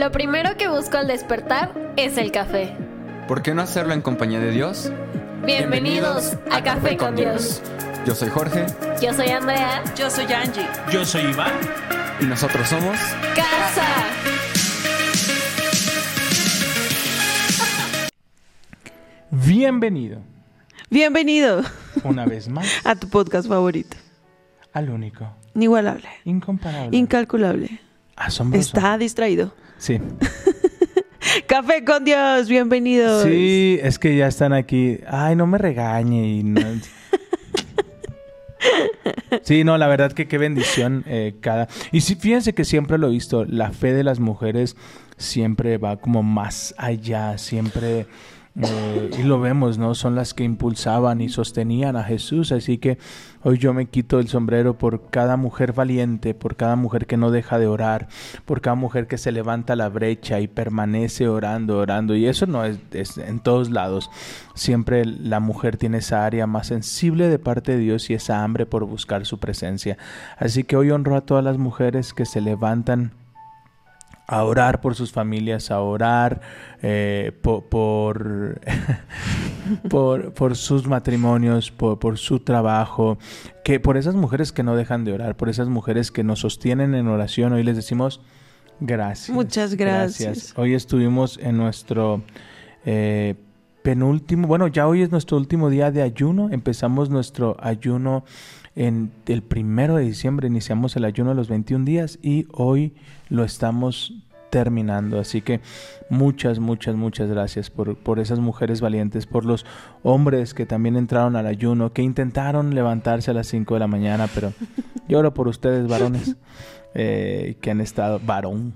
Lo primero que busco al despertar es el café. ¿Por qué no hacerlo en compañía de Dios? Bienvenidos, a, Café con Dios. Yo soy Jorge Yo soy Andrea. Yo soy Angie. Yo soy Iván. y nosotros somos... Casa. Bienvenido Bienvenido una vez más a tu podcast favorito. al único, Inigualable, incomparable, incalculable. asombroso. Está distraído. Sí. Café con Dios, bienvenidos. Sí, es que ya están aquí. Ay, no me regañe y no- Sí, no, la verdad que qué bendición eh, cada... Y sí, fíjense que siempre lo he visto, la fe de las mujeres siempre va como más allá, siempre... eh, y lo vemos, ¿no? Son las que impulsaban y sostenían a Jesús. Así que hoy yo me quito el sombrero por cada mujer valiente, por cada mujer que no deja de orar, por cada mujer que se levanta la brecha y permanece orando, orando. Y eso no es, es en todos lados. Siempre la mujer tiene esa área más sensible de parte de Dios y esa hambre por buscar su presencia. Así que hoy honro a todas las mujeres que se levantan a orar por sus familias, a orar eh, po- por, por, por sus matrimonios, por, por su trabajo, que por esas mujeres que no dejan de orar, por esas mujeres que nos sostienen en oración, hoy les decimos gracias. Muchas gracias. Hoy estuvimos en nuestro eh, penúltimo, bueno, ya hoy es nuestro último día de ayuno, empezamos nuestro ayuno en el primero de diciembre, iniciamos el ayuno de los 21 días y hoy lo estamos terminando. Así que muchas, muchas, muchas gracias por, por esas mujeres valientes, por los hombres que también entraron al ayuno, que intentaron levantarse a las 5 de la mañana, pero yo oro por ustedes, varones, eh, que han estado, varón,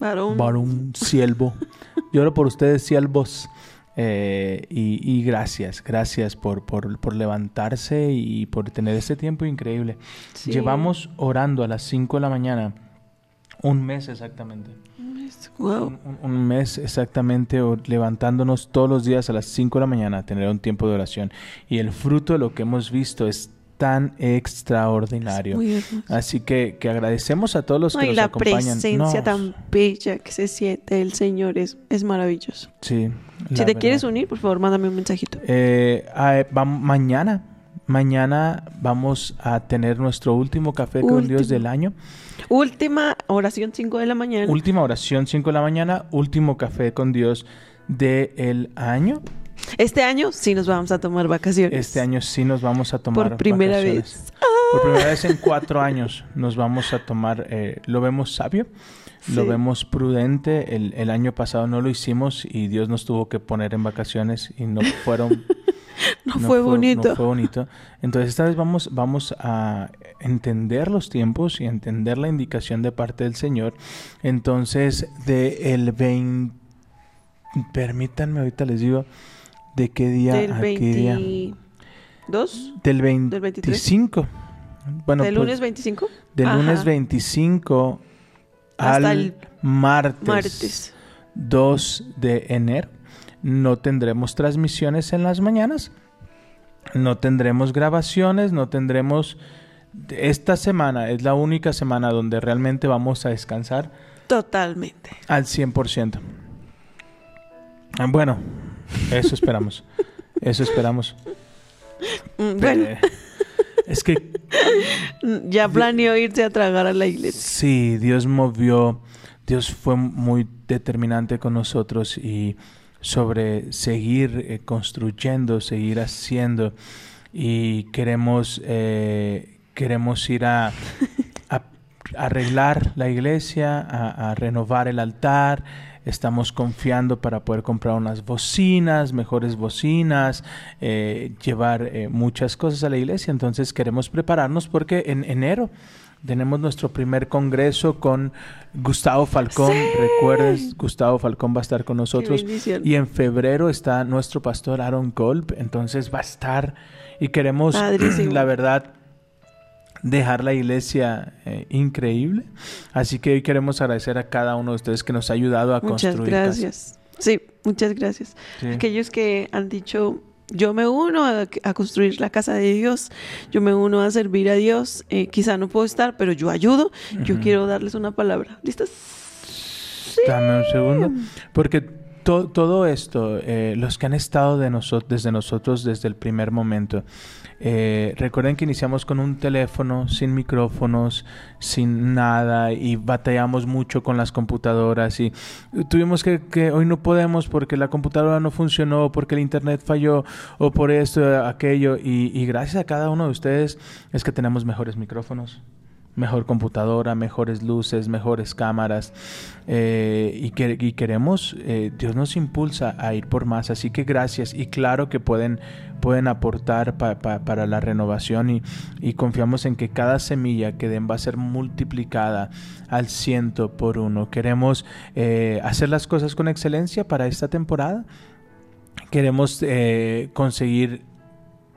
Varón. varón, siervo. Yo oro por ustedes, siervos. Eh, y, y gracias, gracias por, por, por levantarse y por tener este tiempo increíble. Sí. Llevamos orando a las 5 de la mañana, un mes exactamente. Wow. Un, un- un mes exactamente levantándonos todos los días a las 5 de la mañana a tener un tiempo de oración. Y el fruto de lo que hemos visto es tan extraordinario. Así que, que agradecemos a todos los No, que y nos la acompañan. presencia No, tan bella que se siente el Señor es, es maravilloso. Sí. Si te quieres verdad. unir, por favor, mándame un mensajito. Eh, ah, eh, vam- mañana, mañana vamos a tener nuestro último café con Dios del año. Última oración 5 de la mañana. Última oración, 5 de la mañana. Último café con Dios del año. Este año sí nos vamos a tomar vacaciones. Este año sí nos vamos a tomar Por primera vacaciones. vez. Por primera vez en cuatro años nos vamos a tomar, eh, lo vemos sabio, lo vemos prudente. El, el año pasado no lo hicimos y Dios nos tuvo que poner en vacaciones y no fueron... No, fue bonito. No fue bonito. Entonces esta vez vamos, vamos a entender los tiempos y entender la indicación de parte del Señor. Entonces, de el 20... Permítanme, ahorita les digo de qué día Del a qué día. 22. Del ¿Del 23? 25. Bueno, ¿Del pues, lunes 25? del Ajá. lunes 25 Hasta al el martes, Martes. 2 de enero. No tendremos transmisiones en las mañanas. No tendremos grabaciones, no tendremos... Esta semana es la única semana donde realmente vamos a descansar Totalmente. al 100%. Ah, Bueno, eso esperamos. Eso esperamos. Bueno, es que ya planeó irse a tragar a la iglesia. Sí, Dios movió, Dios fue muy determinante con nosotros y sobre seguir eh, construyendo, seguir haciendo y queremos eh, queremos ir a, a arreglar la iglesia, a, a renovar el altar. Estamos confiando para poder comprar unas bocinas, mejores bocinas, eh, llevar eh, muchas cosas a la iglesia. Entonces queremos prepararnos porque en enero tenemos nuestro primer congreso con Gustavo Falcón. Recuerdes, Gustavo Falcón va a estar con nosotros. Y en febrero está nuestro pastor Aaron Kolb. Entonces va a estar y queremos, Padrísimo. la verdad, dejar la iglesia eh, increíble. Así que hoy queremos agradecer a cada uno de ustedes que nos ha ayudado a Muchas construir. casa. gracias. Sí, muchas gracias. Sí. Aquellos que han dicho, yo me uno a, a construir la casa de Dios, yo me uno a servir a Dios, eh, quizá no puedo estar, pero yo ayudo, yo quiero darles una palabra. ¿Listas? Dame un segundo. Porque to- todo esto, eh, los que han estado de noso- desde nosotros desde el primer momento, eh, recuerden que iniciamos con un teléfono, sin micrófonos, sin nada, y batallamos mucho con las computadoras. Y tuvimos que, que hoy no podemos porque la computadora no funcionó, porque el internet falló, o por esto, aquello. Y, y gracias a cada uno de ustedes es que tenemos mejores micrófonos mejor computadora, mejores luces, mejores cámaras eh, y, que- y queremos, eh, Dios nos impulsa a ir por más, así que gracias y claro que pueden, pueden aportar pa- pa- para la renovación y, y confiamos en que cada semilla que den va a ser multiplicada al ciento por uno. Queremos eh, hacer las cosas con excelencia para esta temporada. Queremos conseguir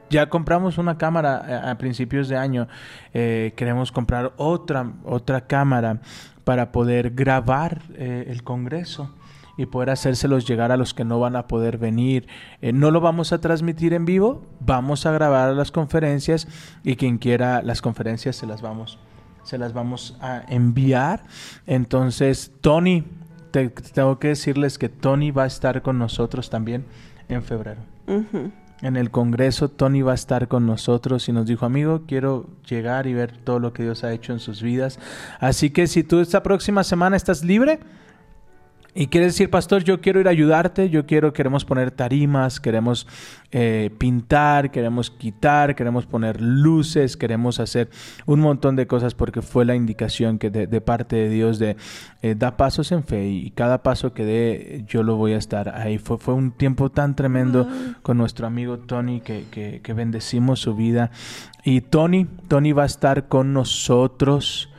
ya compramos una cámara a, a principios de año. eh, queremos comprar otra, otra cámara para poder grabar eh, el Congreso y poder hacérselos llegar a los que no van a poder venir. Eh, no lo vamos a transmitir en vivo, vamos a grabar las conferencias y quien quiera las conferencias se las vamos, se las vamos a enviar. Entonces, Tony, te- tengo que decirles que Tony va a estar con nosotros también en febrero. En el Congreso, Tony va a estar con nosotros y nos dijo, amigo, quiero llegar y ver todo lo que Dios ha hecho en sus vidas. Así que si tú esta próxima semana estás libre y quieres decir, pastor, yo quiero ir a ayudarte, yo quiero, queremos poner tarimas, queremos eh, pintar, queremos quitar, queremos poner luces, queremos hacer un montón de cosas porque fue la indicación que de, de parte de Dios de eh, da pasos en fe y cada paso que dé yo lo voy a estar ahí. Fue, fue un tiempo tan tremendo con nuestro amigo Tony que, que, que bendecimos su vida. Y Tony, Tony va a estar con nosotros,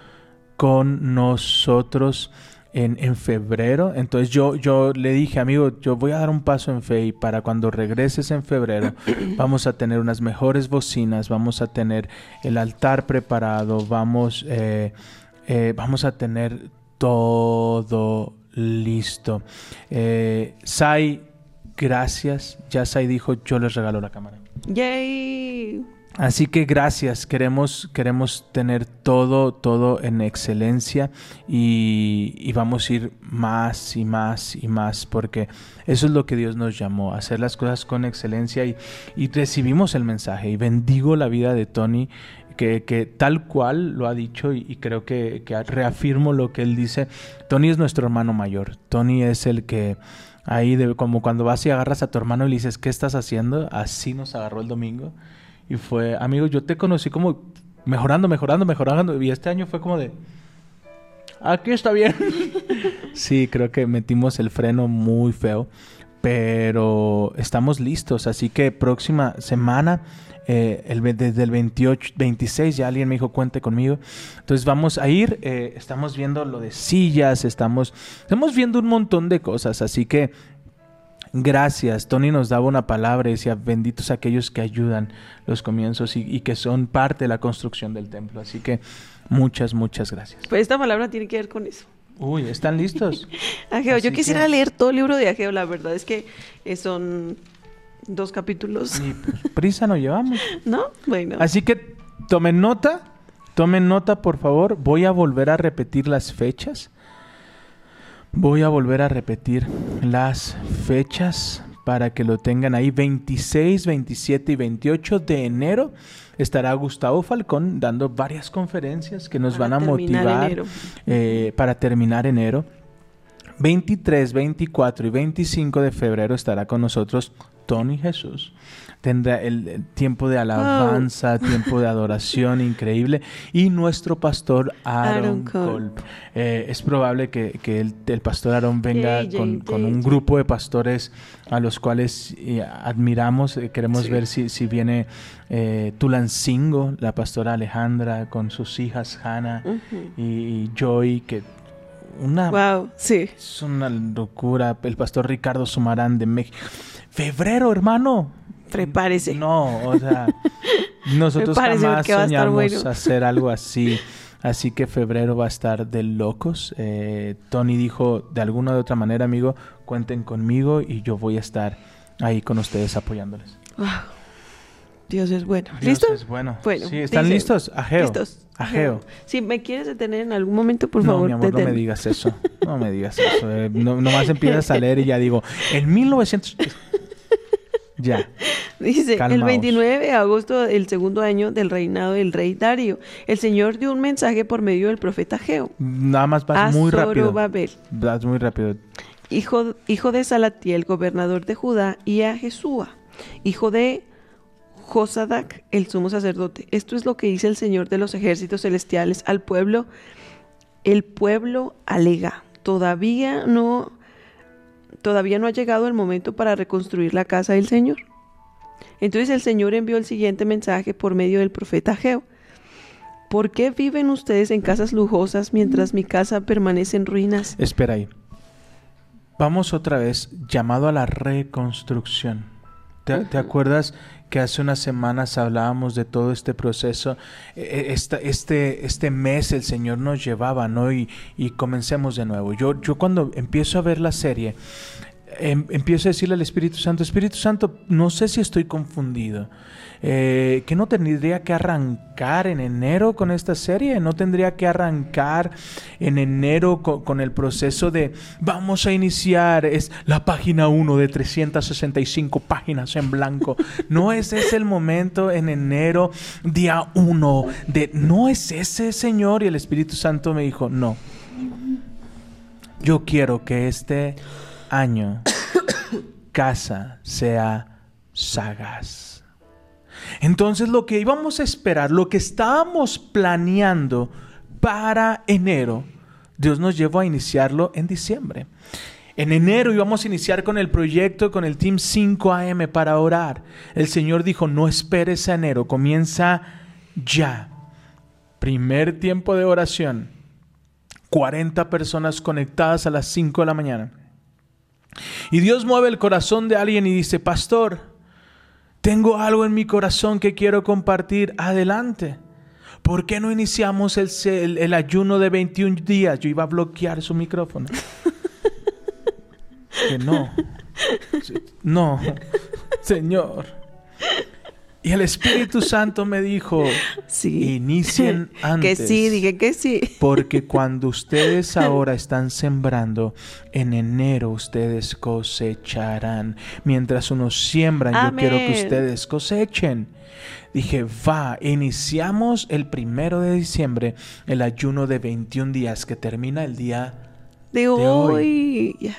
con nosotros en, en febrero. Entonces yo, yo le dije, amigo, yo voy a dar un paso en fe y para cuando regreses en febrero vamos a tener unas mejores bocinas, vamos a tener el altar preparado, vamos, eh, eh, vamos a tener todo listo. Eh, Sai, gracias. Ya Sai dijo, yo les regalo la cámara. Yay. Así que gracias, queremos, queremos tener todo, todo en excelencia y, vamos a ir más y más y más porque eso es lo que Dios nos llamó, hacer las cosas con excelencia y, recibimos el mensaje y bendigo la vida de Tony que, que tal cual lo ha dicho y, creo que, que reafirmo lo que él dice. Tony es nuestro hermano mayor, Tony es el que ahí de, como cuando vas y agarras a tu hermano y le dices, ¿qué estás haciendo? Así nos agarró el domingo. Y fue, amigo, yo te conocí como mejorando, mejorando, mejorando. Y este año fue como de, aquí está bien. sí, creo que metimos el freno muy feo. Pero estamos listos. Así que próxima semana, eh, desde el 28, 26, ya alguien me dijo, cuente conmigo. Entonces vamos a ir. eh, estamos viendo lo de sillas, estamos, estamos viendo un montón de cosas. Así que Gracias. Tony nos daba una palabra y decía, benditos aquellos que ayudan los comienzos y, y que son parte de la construcción del templo. Así que muchas, muchas gracias. Pues esta palabra tiene que ver con eso. Uy, ¿están listos? Ageo, yo quisiera que- leer todo el libro de Ageo, la verdad es que eh, son dos capítulos, pues, prisa no llevamos. ¿no? Bueno. Así que tomen nota, tomen nota por favor. Voy a volver a repetir las fechas. Voy a volver a repetir las fechas para que lo tengan ahí. 26, 27 y 28 de enero estará Gustavo Falcón dando varias conferencias que nos Para van a motivar eh, para terminar enero. 23, 24 y 25 de febrero estará con nosotros Tony Jesús. Tendrá el, el tiempo de alabanza, tiempo de adoración increíble. Y nuestro pastor Aaron, Aaron Cole. Kolb. Eh, es probable que, que el, el pastor Aaron venga con, con un grupo de pastores a los cuales eh, admiramos. Eh, queremos Sí. ver si, si viene Tulancingo, la pastora Alejandra, con sus hijas Hannah y Joy, que una Wow, sí. es una locura. El pastor Ricardo Sumarán de México. Febrero, hermano. Prepárese. No, o sea, nosotros Prepárese jamás soñamos bueno. hacer algo así. Así que febrero va a estar de locos. Eh, Tony dijo de alguna u otra manera, amigo, cuenten conmigo y yo voy a estar ahí con ustedes apoyándoles. Wow. Dios es bueno. Dios ¿Listo? es bueno. Bueno, Sí, ¿están dice- listos? Ajeo. Listos. Ajeo. Si me quieres detener en algún momento, por no, favor, mi amor, no me digas eso. No me digas eso. eh. No, nomás empiezas a leer y ya digo, en 1900... Ya. Dice, el Calmaos. 29 de agosto del segundo año del reinado del rey Darío, el Señor dio un mensaje por medio del profeta Geo Nada más vas a muy rápido. Vas muy rápido. hijo, hijo de Salatiel, gobernador de Judá, y a Jesúa, hijo de Josadac, el sumo sacerdote. Esto es lo que dice el Señor de los ejércitos celestiales al pueblo. El pueblo alega, todavía no, todavía no ha llegado el momento para reconstruir la casa del Señor. Entonces el Señor envió el siguiente mensaje por medio del profeta Geo. ¿Por qué viven ustedes en casas lujosas mientras mi casa permanece en ruinas? Espera ahí. Vamos otra vez, llamado a la reconstrucción. ¿Te, te acuerdas que hace unas semanas hablábamos de todo este proceso? Eh, eh, esta- este, este mes el Señor nos llevaba, ¿no? Y, y comencemos de nuevo. Yo, yo cuando empiezo a ver la serie, em- empiezo a decirle al Espíritu Santo, Espíritu Santo, no sé si estoy confundido. Eh, que no tendría que arrancar en enero con esta serie, no tendría que arrancar en enero co- con, el proceso de vamos a iniciar, es la página 1 de 365 páginas en blanco. No es ese el momento en enero, día 1, de no es ese Señor. Y el Espíritu Santo me dijo, no, yo quiero que este año casa sea sagaz. Entonces lo que íbamos a esperar, lo que estábamos planeando para enero, Dios nos llevó a iniciarlo en diciembre. En enero íbamos a iniciar con el proyecto, con el Team 5am para orar. El Señor dijo, no esperes a enero, comienza ya. Primer tiempo de oración. 40 personas conectadas a las 5 de la mañana. Y Dios mueve el corazón de alguien y dice, pastor, tengo algo en mi corazón que quiero compartir. Adelante. ¿Por qué no iniciamos el, ayuno de 21 días? Yo iba a bloquear su micrófono. que no. No. Señor. Y el Espíritu Santo me dijo, Sí. inicien antes. Que sí, dije que sí. Porque cuando ustedes ahora están sembrando, en enero ustedes cosecharán. Mientras unos siembran, yo quiero que Amén. ustedes cosechen. Dije, va, iniciamos el primero de diciembre el ayuno de 21 días que termina el día. De hoy. hoy.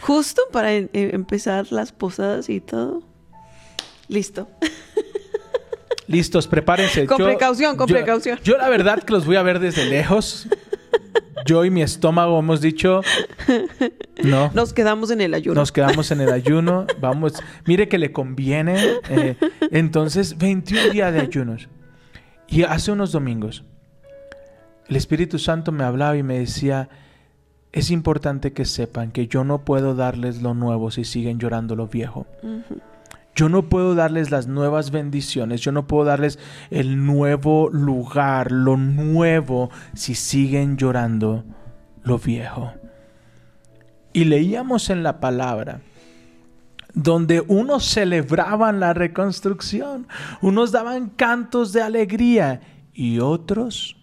Justo para em- em- empezar las posadas y todo. Listo. Listos, prepárense. Con precaución, con yo- precaución. Yo la verdad que los voy a ver desde lejos. Yo y mi estómago hemos dicho, no. Nos quedamos en el ayuno. Nos quedamos en el ayuno. Vamos, mire que le conviene. eh, entonces, 21 días de ayunos. Y hace unos domingos, el Espíritu Santo me hablaba y me decía, es importante que sepan que yo no puedo darles lo nuevo si siguen llorando lo viejo. Yo no puedo darles las nuevas bendiciones, yo no puedo darles el nuevo lugar, lo nuevo, si siguen llorando lo viejo. Y leíamos en la palabra donde unos celebraban la reconstrucción, unos daban cantos de alegría y otros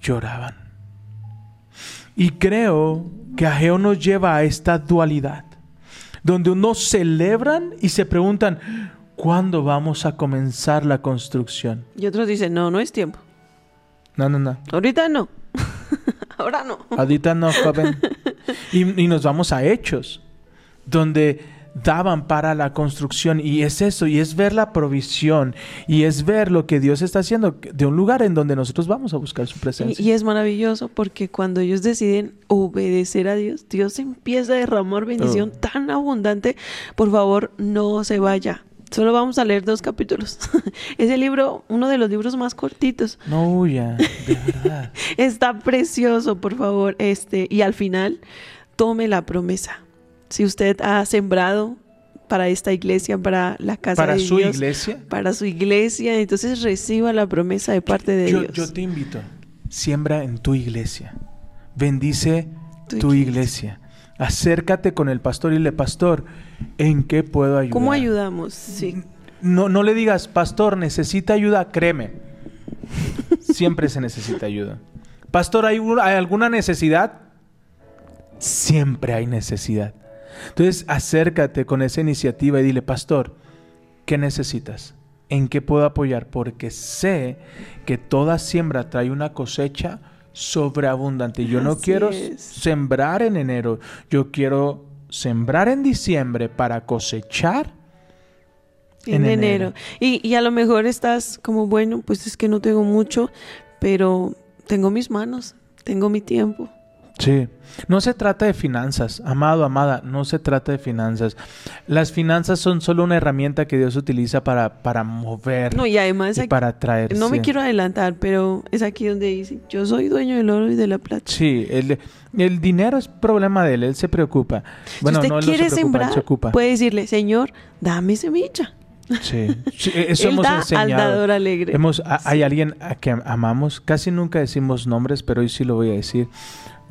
lloraban. Y creo que Ageo nos lleva a esta dualidad, donde unos celebran y se preguntan, ¿cuándo vamos a comenzar la construcción? Y otros dicen, no, no es tiempo. No, no, no. Ahorita no. Ahora no. Ahorita no, joven. Y, y nos vamos a hechos, donde daban para la construcción. Y es eso, y es ver la provisión, y es ver lo que Dios está haciendo de un lugar en donde nosotros vamos a buscar su presencia. Y, y es maravilloso porque cuando ellos deciden obedecer a Dios, Dios empieza a derramar bendición Oh. tan abundante. Por favor, no se vaya. Solo vamos a leer dos capítulos. es el libro, uno de los libros más cortitos. No huya, de verdad. Está precioso, por favor. Este, y al final, tome la promesa. Si usted ha sembrado para esta iglesia, para la casa Para de su Dios, iglesia, para su iglesia, entonces reciba la promesa de parte de yo, Dios. yo te invito, siembra en tu iglesia. Bendice Tu tu, iglesia. iglesia. Acércate con el pastor y le pastor, ¿en qué puedo ayudar? ¿Cómo ayudamos? Sí. No, no le digas, pastor, necesita ayuda, créeme. Siempre se necesita ayuda. Pastor, ¿hay, hay alguna necesidad? siempre hay necesidad. Entonces acércate con esa iniciativa y dile, pastor, ¿qué necesitas? ¿En qué puedo apoyar? Porque sé que toda siembra trae una cosecha sobreabundante. Yo no Así quiero es. sembrar en enero, yo quiero sembrar en diciembre para cosechar En, En enero. enero. Y, y a lo mejor estás como, bueno, pues es que no tengo mucho, pero tengo mis manos, tengo mi tiempo. Sí, no se trata de finanzas, amado, amada, no se trata de finanzas. Las finanzas son solo una herramienta que Dios utiliza para, para mover No, y además, y aquí- para traer. no me sí. quiero adelantar, pero es aquí donde dice, yo soy dueño del oro y de la plata. Sí, el, el dinero es problema de él, él se preocupa. Bueno, si usted no, quiere se preocupa, sembrar, se ocupa. puede decirle, Señor, dame semilla. Sí, sí, eso Él hemos da al enseñado. dador alegre. Hemos, a- Hay alguien a que amamos, casi nunca decimos nombres, pero hoy sí lo voy a decir.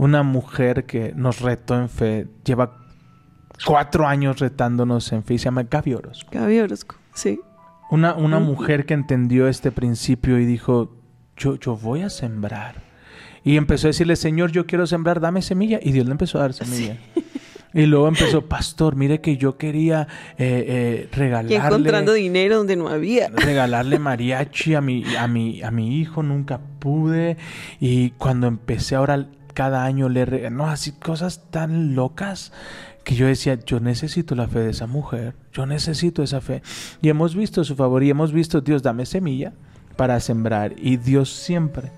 Una mujer que nos retó en fe, lleva cuatro años retándonos en fe, y se llama Gaby Orozco. Gaby Orozco, sí. Una, una mujer que entendió este principio y dijo, yo, yo voy a sembrar. Y empezó a decirle, Señor, yo quiero sembrar, dame semilla. Y Dios le empezó a dar semilla. Y luego empezó, pastor, mire que yo quería eh, eh, Y regalarle encontrando dinero donde no había. regalarle mariachi a mi, a mi, a mi hijo, nunca pude. Y cuando empecé ahora cada año le re- no, así cosas tan locas que yo decía, yo necesito la fe de esa mujer, yo necesito esa fe. Y hemos visto su favor y hemos visto, Dios, dame semilla para sembrar. Y Dios siempre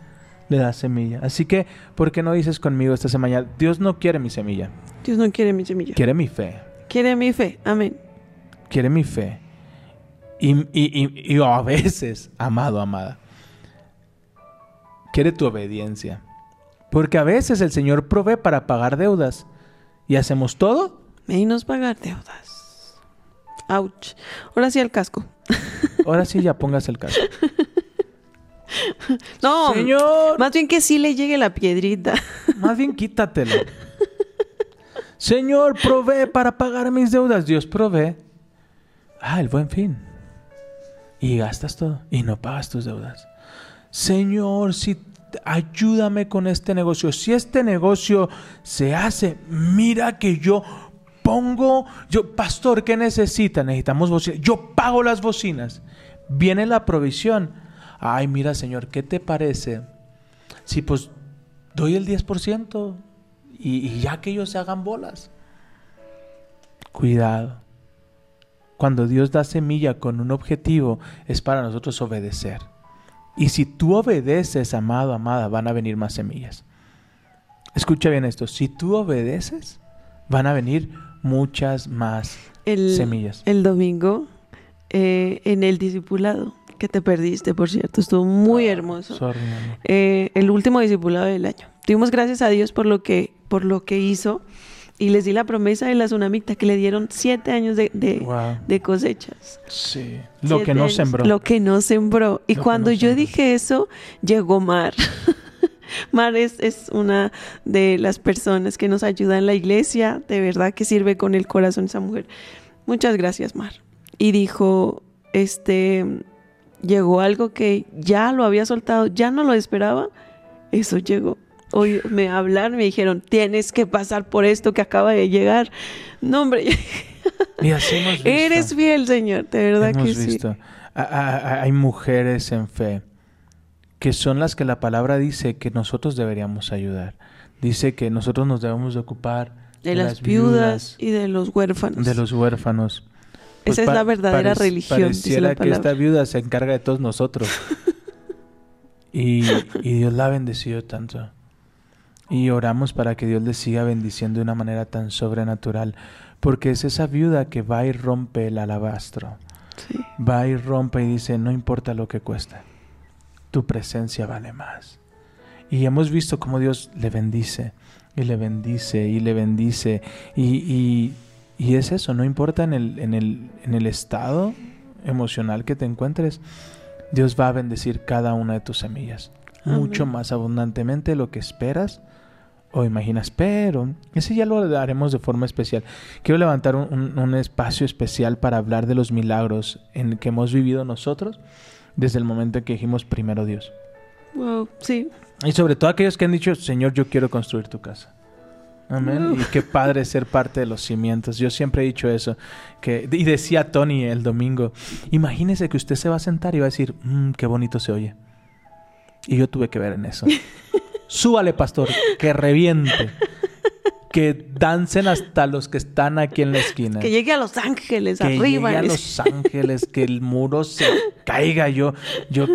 le da semilla. Así que, ¿por qué no dices conmigo esta semana? Dios no quiere mi semilla, Dios no quiere mi semilla. quiere mi fe. Quiere mi fe. Amén. quiere mi fe. Y, y- y- y a veces, amado, amada, quiere tu obediencia. Porque a veces el Señor provee para pagar deudas. Y hacemos todo. Menos pagar deudas. Ouch. Ahora sí al casco. Ahora sí ya pongas el caso. No, Señor, más bien que sí le llegue la piedrita. más bien quítatelo. Señor, provee para pagar mis deudas. Dios provee. Ah, el buen fin. Y gastas todo y no pagas tus deudas. Señor, si ayúdame con este negocio. Si este negocio se hace, mira que yo pongo, yo, pastor, ¿qué necesita? Necesitamos bocinas. Yo pago las bocinas. Viene la provisión. Ay, mira, Señor, ¿qué te parece? Si pues doy el 10% y, y ya que ellos se hagan bolas. Cuidado. Cuando Dios da semilla con un objetivo, es para nosotros obedecer. Y si tú obedeces, amado, amada, van a venir más semillas. Escucha bien esto. Si tú obedeces, van a venir muchas más El, semillas. el domingo eh, en el discipulado, que te perdiste, por cierto, estuvo muy hermoso. Sorry, mami. Eh, el último discipulado del año. Dimos gracias a Dios por lo que, por lo que hizo y les di la promesa de la tsunamita que le dieron siete años de, de- Wow. de cosechas. Sí. Lo Siete que no años. sembró. Lo que no sembró. Y Lo cuando no yo sembró. dije eso, llegó Mar. Mar es, es una de las personas que nos ayuda en la iglesia. De verdad que sirve con el corazón esa mujer. Muchas gracias, Mar. Y dijo, este, llegó algo que ya lo había soltado, ya no lo esperaba. Eso llegó. Hoy me hablaron, me dijeron, tienes que pasar por esto que acaba de llegar. No, hombre, Y así hemos visto. eres fiel, Señor, de verdad Hemos que sí. visto. A- a- Hay mujeres en fe que son las que la palabra dice que nosotros deberíamos ayudar. Dice que nosotros nos debemos de ocupar de las viudas y de los huérfanos. de los huérfanos. Pues Esa es pa- la verdadera religión, dice Pareciera la que esta viuda se encarga de todos nosotros. y, y Dios la ha bendecido tanto. Y oramos para que Dios le siga bendiciendo de una manera tan sobrenatural. Porque es esa viuda que va y rompe el alabastro. Sí. Va y rompe y dice, no importa lo que cueste, tu presencia vale más. Y hemos visto cómo Dios le bendice, y le bendice, y le bendice. Y, y- y es eso, no importa en el, en, el, en el estado emocional que te encuentres, Dios va a bendecir cada una de tus semillas. Amén. Mucho más abundantemente de lo que esperas o imaginas. Pero ese ya lo haremos de forma especial. Quiero levantar un, un- un espacio especial para hablar de los milagros en que hemos vivido nosotros desde el momento en que dijimos primero Dios. Wow, sí. Y sobre todo aquellos que han dicho, Señor, yo quiero construir tu casa. Amén. Y qué padre ser parte de los cimientos. Yo siempre he dicho eso. Que, y decía Tony el domingo, imagínese que usted se va a sentar y va a decir, "Mm, qué bonito se oye. Y yo tuve que ver en eso. Súbale, pastor, que reviente. Que dancen hasta los que están aquí en la esquina. Que llegue a Los Ángeles, que arriba. llegue a Los Ángeles, que el muro se caiga. Yo, yo,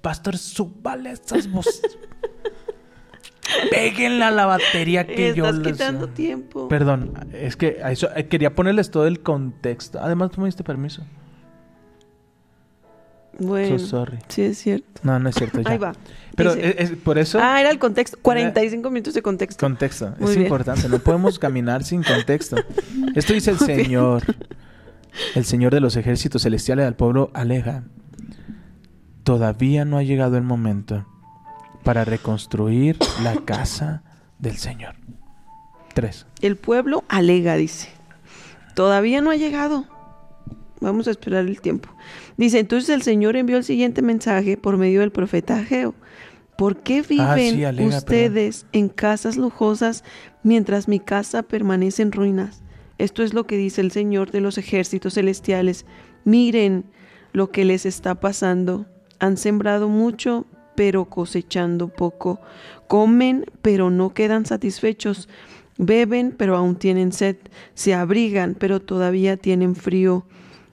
pastor, súbale esas voces. Péguenle a la batería que yo les... quitando tiempo. Perdón, es que a eso, eh, quería ponerles todo el contexto. Además, tú me diste permiso. bueno, So sorry. sí es cierto. No, no es cierto. Ya. Ahí va. Pero Dice- es, es- por eso, Ah, era el contexto. 45 minutos de contexto. contexto. Muy es bien. importante. No podemos caminar sin contexto. Esto dice el Muy bien. Señor. El Señor de los ejércitos celestiales al pueblo aleja. Todavía no ha llegado el momento para reconstruir la casa del Señor. Tres. El pueblo alega, dice. Todavía no ha llegado. Vamos a esperar el tiempo. Dice, entonces el Señor envió el siguiente mensaje por medio del profeta Ageo. ¿Por qué viven Ah, sí, alega, ustedes en casas lujosas mientras mi casa permanece en ruinas? Esto es lo que dice el Señor de los ejércitos celestiales. Miren lo que les está pasando. Han sembrado mucho, pero cosechando poco. Comen, pero no quedan satisfechos. Beben, pero aún tienen sed. Se abrigan, pero todavía tienen frío.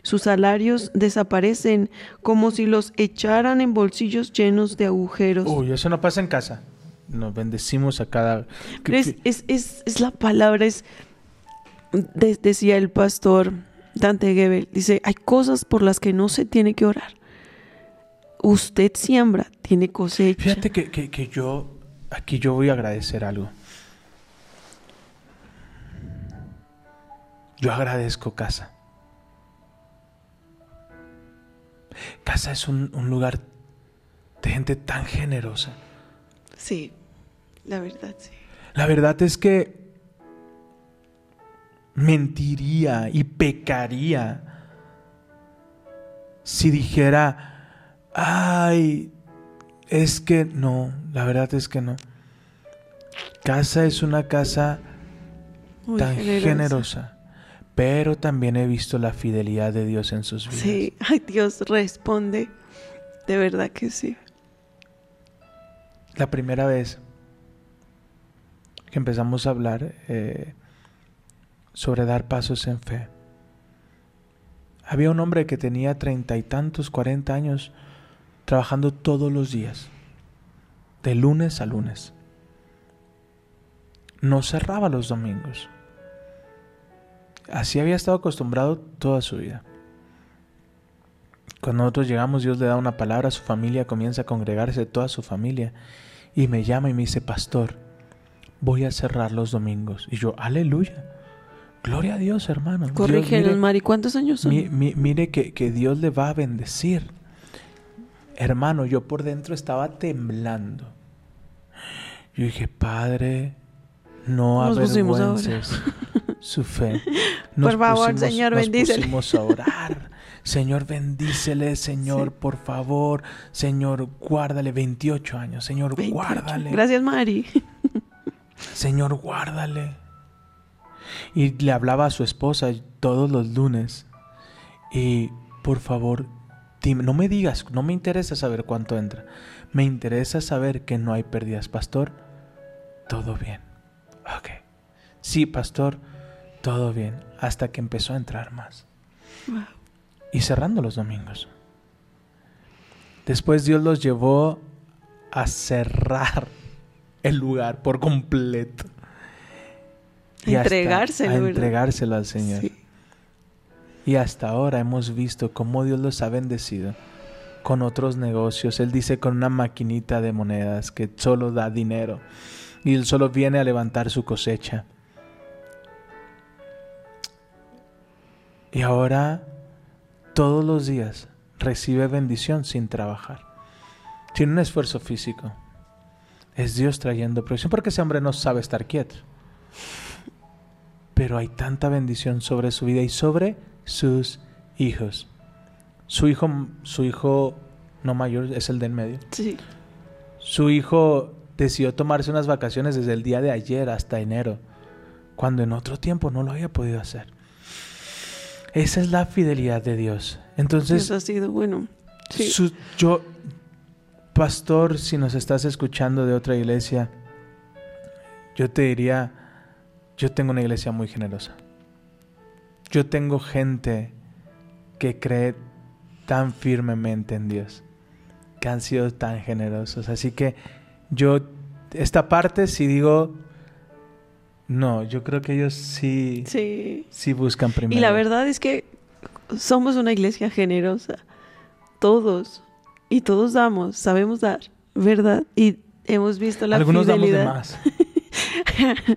Sus salarios desaparecen como si los echaran en bolsillos llenos de agujeros. Uy, eso no pasa en casa. Nos bendecimos a cada... Pero es, es, es- es la palabra, es, de- decía el pastor Dante Gebel, dice, hay cosas por las que no se tiene que orar. Usted siembra, tiene cosecha. Fíjate que, que- que yo, aquí yo voy a agradecer algo. Yo agradezco casa. Casa es un, un lugar de gente tan generosa. Sí, la verdad, sí. La verdad es que mentiría y pecaría si dijera, ay, es que no, la verdad es que no. Casa es una casa Muy tan generosa. generosa, pero también he visto la fidelidad de Dios en sus vidas. Sí, ay Dios, responde. De verdad que sí. La primera vez que empezamos a hablar eh, sobre dar pasos en fe, había un hombre que tenía treinta y tantos, cuarenta años, trabajando todos los días, de lunes a lunes. No cerraba los domingos. Así había estado acostumbrado toda su vida. Cuando nosotros llegamos, Dios le da una palabra a su familia, comienza a congregarse toda su familia y me llama y me dice, pastor, voy a cerrar los domingos. Y yo, aleluya, gloria a Dios, hermano. Corrígenos, Mari, ¿cuántos años son? mi- mi- mire que, que Dios le va a bendecir. Hermano, yo por dentro estaba temblando. Yo dije, Padre, no Nos pusimos a avergüences su fe. Por favor, Señor, nos bendícele. pusimos a orar. Señor, bendícele, Señor, Sí. por favor. Señor, guárdale 28 años. Señor, 28. guárdale. Gracias, Mari. Señor, guárdale. Y le hablaba a su esposa todos los lunes. Y por favor, dime, no me digas, no me interesa saber cuánto entra. Me interesa saber que no hay pérdidas, pastor. Todo bien. Ok. Sí, pastor, todo bien. Hasta que empezó a entrar más. Wow. Y cerrando los domingos. Después Dios los llevó a cerrar el lugar por completo. Y Entregárselo, a entregárselo al Señor. Sí. Y hasta ahora hemos visto cómo Dios los ha bendecido con otros negocios. Él dice con una maquinita de monedas que solo da dinero y él solo viene a levantar su cosecha. Y ahora todos los días recibe bendición sin trabajar, sin un esfuerzo físico. Es Dios trayendo provisión porque ese hombre no sabe estar quieto. Pero hay tanta bendición sobre su vida y sobre sus hijos. Su hijo, su hijo no mayor es el de en medio. Sí. Su hijo decidió tomarse unas vacaciones desde el día de ayer hasta enero cuando en otro tiempo no lo había podido hacer. Esa es la fidelidad de Dios. Entonces, Dios ha sido bueno. Sí. su- yo, pastor, si nos estás escuchando de otra iglesia, yo te diría, yo tengo una iglesia muy generosa. Yo tengo gente que cree tan firmemente en Dios, que han sido tan generosos. Así que yo, esta parte, si digo, no, yo creo que ellos sí, sí, Sí. buscan primero. Y la verdad es que somos una iglesia generosa. Todos. Y todos damos, sabemos dar, ¿verdad? Y hemos visto la Algunos damos de más.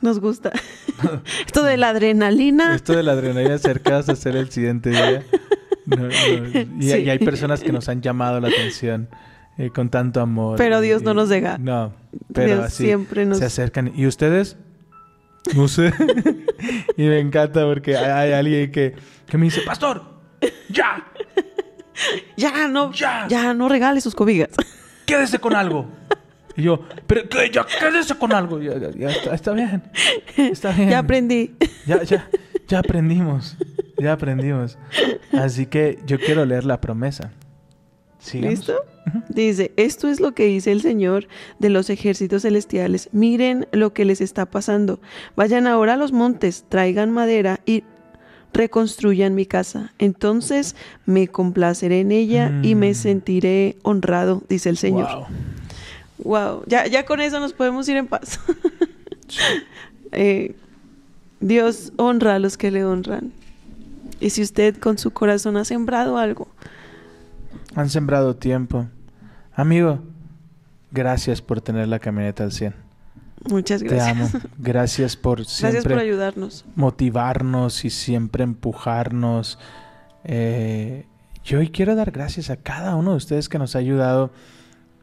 Nos gusta. Esto de la adrenalina. Esto de la adrenalina cercadas a ser el siguiente día. No, no, Y, Sí. y hay personas que nos han llamado la atención eh, con tanto amor. Pero Dios no nos deja. No, pero Dios así siempre nos... se acercan. ¿Y ustedes? No sé. y me encanta porque hay, hay alguien que, que me dice, Pastor, ya, Ya, no, Ya. ya, no regale sus cobijas. quédese con algo. Y yo, pero que ya quédese con algo. Ya, ya- ya está, está bien. Está bien. ya aprendí. Ya, ya, ya aprendimos. Ya aprendimos. Así que yo quiero leer la promesa. ¿Sigamos? ¿Listo? Dice, esto es lo que dice el Señor de los ejércitos celestiales. Miren lo que les está pasando. Vayan ahora a los montes, traigan madera y reconstruyan mi casa. Entonces me complaceré en ella y me Mm. sentiré honrado, dice el Señor. Wow. Wow, ya, ya con eso nos podemos ir en paz. Eh, Dios honra a los que le honran. Y si usted con su corazón ha sembrado algo, Han sembrado tiempo. Amigo, gracias por tener la camioneta al 100. muchas Te gracias. amo. Gracias por Gracias siempre por ayudarnos. motivarnos y siempre empujarnos. Eh, yo hoy quiero dar gracias a cada uno de ustedes que nos ha ayudado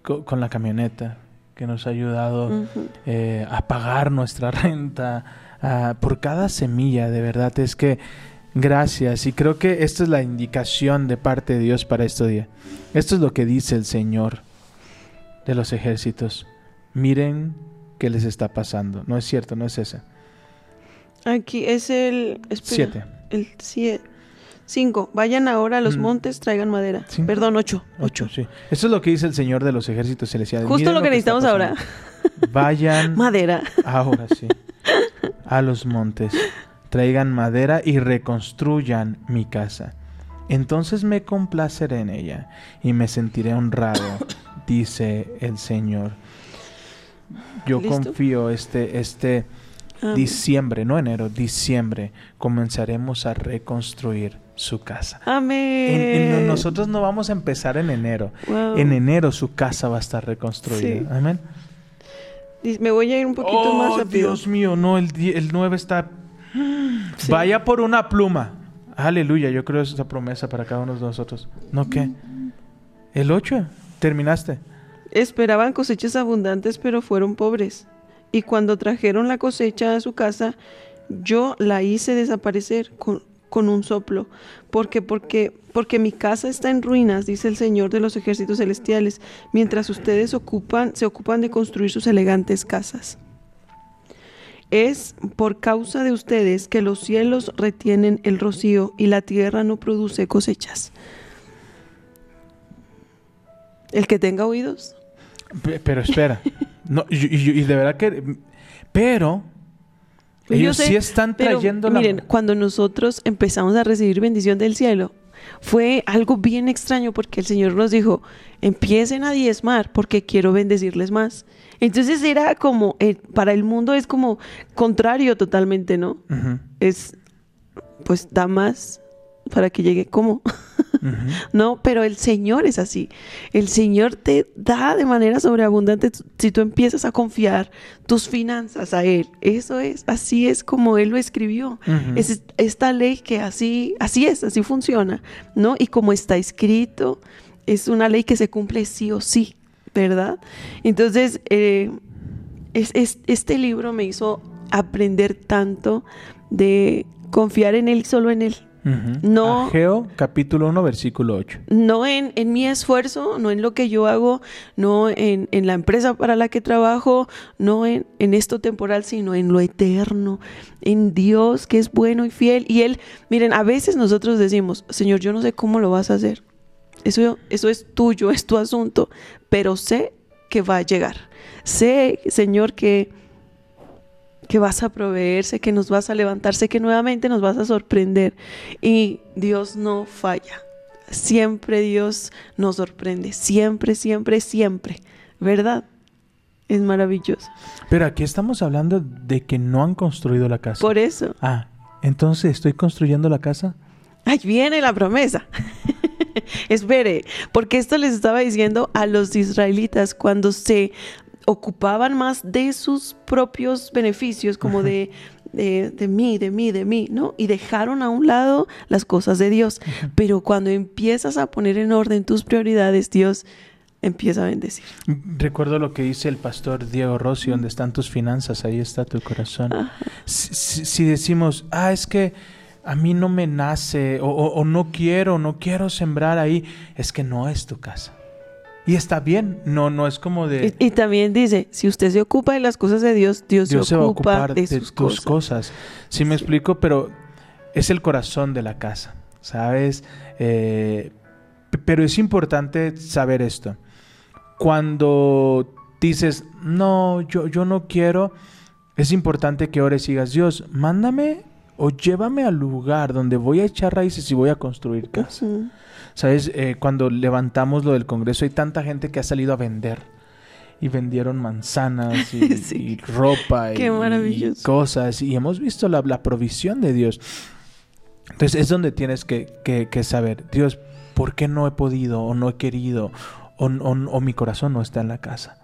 co- con la camioneta, que nos ha ayudado eh, a pagar nuestra renta, a- por cada semilla, de verdad es que gracias y creo que esta es la indicación de parte de Dios para este día. Esto es lo que dice el Señor de los ejércitos. Miren qué les está pasando. No es cierto, no es ese. Aquí es el... espera, Siete. El 7. 5. Vayan ahora a los Mm. montes, traigan madera. Cinco. Perdón, 8. Ocho, 8. sí. Esto es lo que dice el Señor de los ejércitos celestiales. Justo lo que está necesitamos ahora. Vayan Madera. ahora sí a los montes, traigan madera y reconstruyan mi casa. Entonces me complaceré en ella y me sentiré honrado, dice el Señor. Yo ¿Listo? confío este este Amén. diciembre, no enero, diciembre comenzaremos a reconstruir su casa. Amén. En- en- nosotros no vamos a empezar en enero. Wow. En enero su casa va a estar reconstruida. Sí. Amén. Me voy a ir un poquito más Oh, rápido. Dios mío, no, el, el 9 está... Sí. Vaya por una pluma. Aleluya, yo creo que es esa promesa para cada uno de nosotros. ¿No qué? El 8, terminaste. Esperaban cosechas abundantes, pero fueron pobres. Y cuando trajeron la cosecha a su casa, yo la hice desaparecer con, con un soplo. Porque, porque, porque mi casa está en ruinas, dice el Señor de los ejércitos celestiales, mientras ustedes ocupan, se ocupan de construir sus elegantes casas. Es por causa de ustedes que los cielos retienen el rocío y la tierra no produce cosechas. El que tenga oídos, Pe- Pero espera. No, y, y- y de verdad que... Pero... Pues Ellos sé, sí están Pero, trayendo la... miren, cuando nosotros empezamos a recibir bendición del cielo, fue algo bien extraño porque el Señor nos dijo, empiecen a diezmar porque quiero bendecirles más. Entonces era como, eh, para el mundo es como contrario totalmente, ¿no? Es, pues da más para que llegue como. No, pero el Señor es así. El Señor te da de manera sobreabundante si tú empiezas a confiar tus finanzas a Él. Eso es, así es como Él lo escribió. Es est- esta ley que así, así es, así funciona, ¿no? Y como está escrito, es una ley que se cumple sí o sí, ¿verdad? Entonces, eh, es, es- este libro me hizo aprender tanto de confiar en Él solo en Él. No. Ageo, capítulo 1, versículo 8. no en, en mi esfuerzo, no en lo que yo hago, no en, en la empresa para la que trabajo, no en, en esto temporal, sino en lo eterno, en Dios que es bueno y fiel. Y Él, miren, a veces nosotros decimos, Señor, yo no sé cómo lo vas a hacer. Eso, eso es tuyo, es tu asunto, pero sé que va a llegar. Sé, Señor, que, que vas a proveer, sé que nos vas a levantar, sé que nuevamente nos vas a sorprender. Y Dios no falla. Siempre Dios nos sorprende. Siempre, siempre, siempre. ¿Verdad? Es maravilloso. Pero aquí estamos hablando de que no han construido la casa. Por eso. Ah, entonces estoy construyendo la casa. Ahí viene la promesa. Espere, porque esto les estaba diciendo a los israelitas cuando se ocupaban más de sus propios beneficios, como de, de, de mí, de mí, de mí, ¿no? Y dejaron a un lado las cosas de Dios. Pero cuando empiezas a poner en orden tus prioridades, Dios empieza a bendecir. Recuerdo lo que dice el pastor Diego Rossi, donde están tus finanzas, ahí está tu corazón. Si, decimos, ah, es que a mí no me nace, o, o- o no quiero, no quiero sembrar ahí, es que no es tu casa. Y está bien, no, no es como de... Y, y también dice, si usted se ocupa de las cosas de Dios, Dios, Dios se, se va a ocupa ocupar de, de, sus tus cosas. cosas. Sí me explico, pero es el corazón de la casa, ¿sabes? Eh, pero es importante saber esto. Cuando dices, no, yo, yo no quiero, es importante que ores y digas, Dios, mándame o llévame al lugar donde voy a echar raíces y voy a construir casa. Ujú. ¿Sabes? Eh, cuando levantamos lo del Congreso, hay tanta gente que ha salido a vender. Y vendieron manzanas y, Sí. y ropa y, cosas. Y hemos visto la, la provisión de Dios. Entonces es donde tienes que, que- que saber, Dios, ¿por qué no he podido o no he querido o, o- o mi corazón no está en la casa?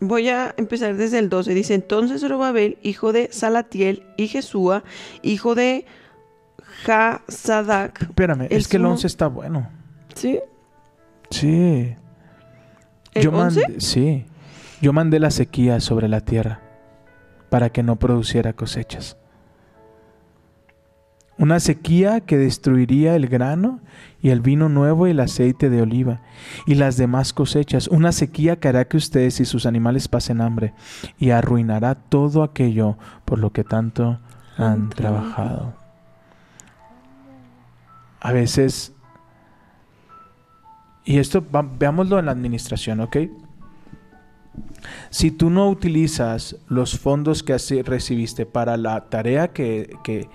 Voy a empezar desde el 12. Dice, entonces Zorobabel, hijo de Salatiel, y Jesúa, hijo de Jasadac. Espérame, es que el sumo- 11 está bueno. ¿Sí? Sí. ¿El Yo 11? mandé, sí. Yo mandé la sequía sobre la tierra para que no produciera cosechas. Una sequía que destruiría el grano y el vino nuevo y el aceite de oliva y las demás cosechas. Una sequía que hará que ustedes y sus animales pasen hambre y arruinará todo aquello por lo que tanto han Han trabajado. A veces, y esto veámoslo en la administración, ¿ok? Si tú no utilizas los fondos que recibiste para la tarea que, que,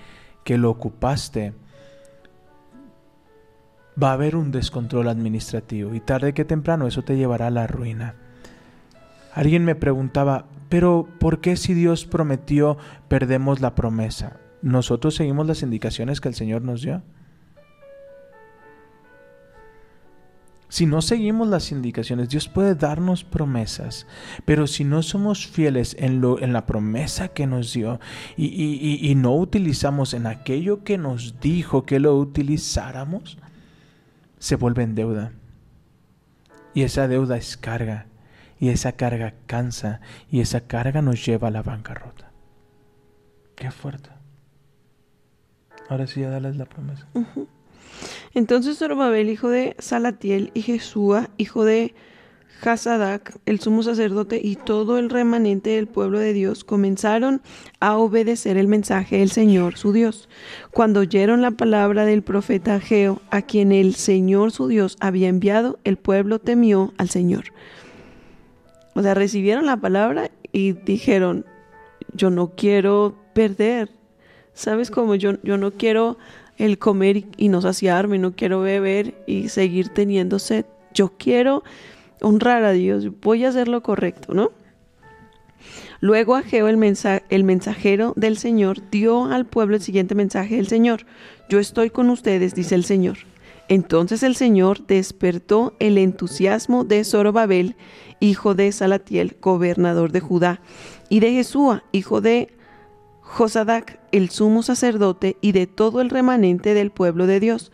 que lo ocupaste, va a haber un descontrol administrativo y tarde que temprano eso te llevará a la ruina. Alguien me preguntaba, pero ¿por qué si Dios prometió perdemos la promesa? ¿Nosotros seguimos las indicaciones que el Señor nos dio? Si no seguimos las indicaciones, Dios puede darnos promesas, pero si no somos fieles en, lo, en la promesa que nos dio y, no utilizamos en aquello que nos dijo que lo utilizáramos, se vuelve en deuda. Y esa deuda es carga, y esa carga cansa, y esa carga nos lleva a la bancarrota. Qué fuerte. Ahora sí, ya dales la promesa. Entonces Zorobabel, hijo de Salatiel, y Jesúa, hijo de Hasadac, el sumo sacerdote, y todo el remanente del pueblo de Dios comenzaron a obedecer el mensaje del Señor su Dios. Cuando oyeron la palabra del profeta Ageo, a quien el Señor su Dios había enviado, el pueblo temió al Señor. O sea, recibieron la palabra y dijeron, yo no quiero perder. ¿Sabes cómo? Yo, yo no quiero el comer y, no saciarme, no quiero beber y seguir teniendo sed. Yo quiero honrar a Dios, voy a hacer lo correcto, ¿no? Luego Ageo, el, mensa- el mensajero del Señor, dio al pueblo el siguiente mensaje del Señor. Yo estoy con ustedes, dice el Señor. Entonces el Señor despertó el entusiasmo de Zorobabel, hijo de Salatiel, gobernador de Judá, y de Jesúa, hijo de Josadac, el sumo sacerdote, y de todo el remanente del pueblo de Dios.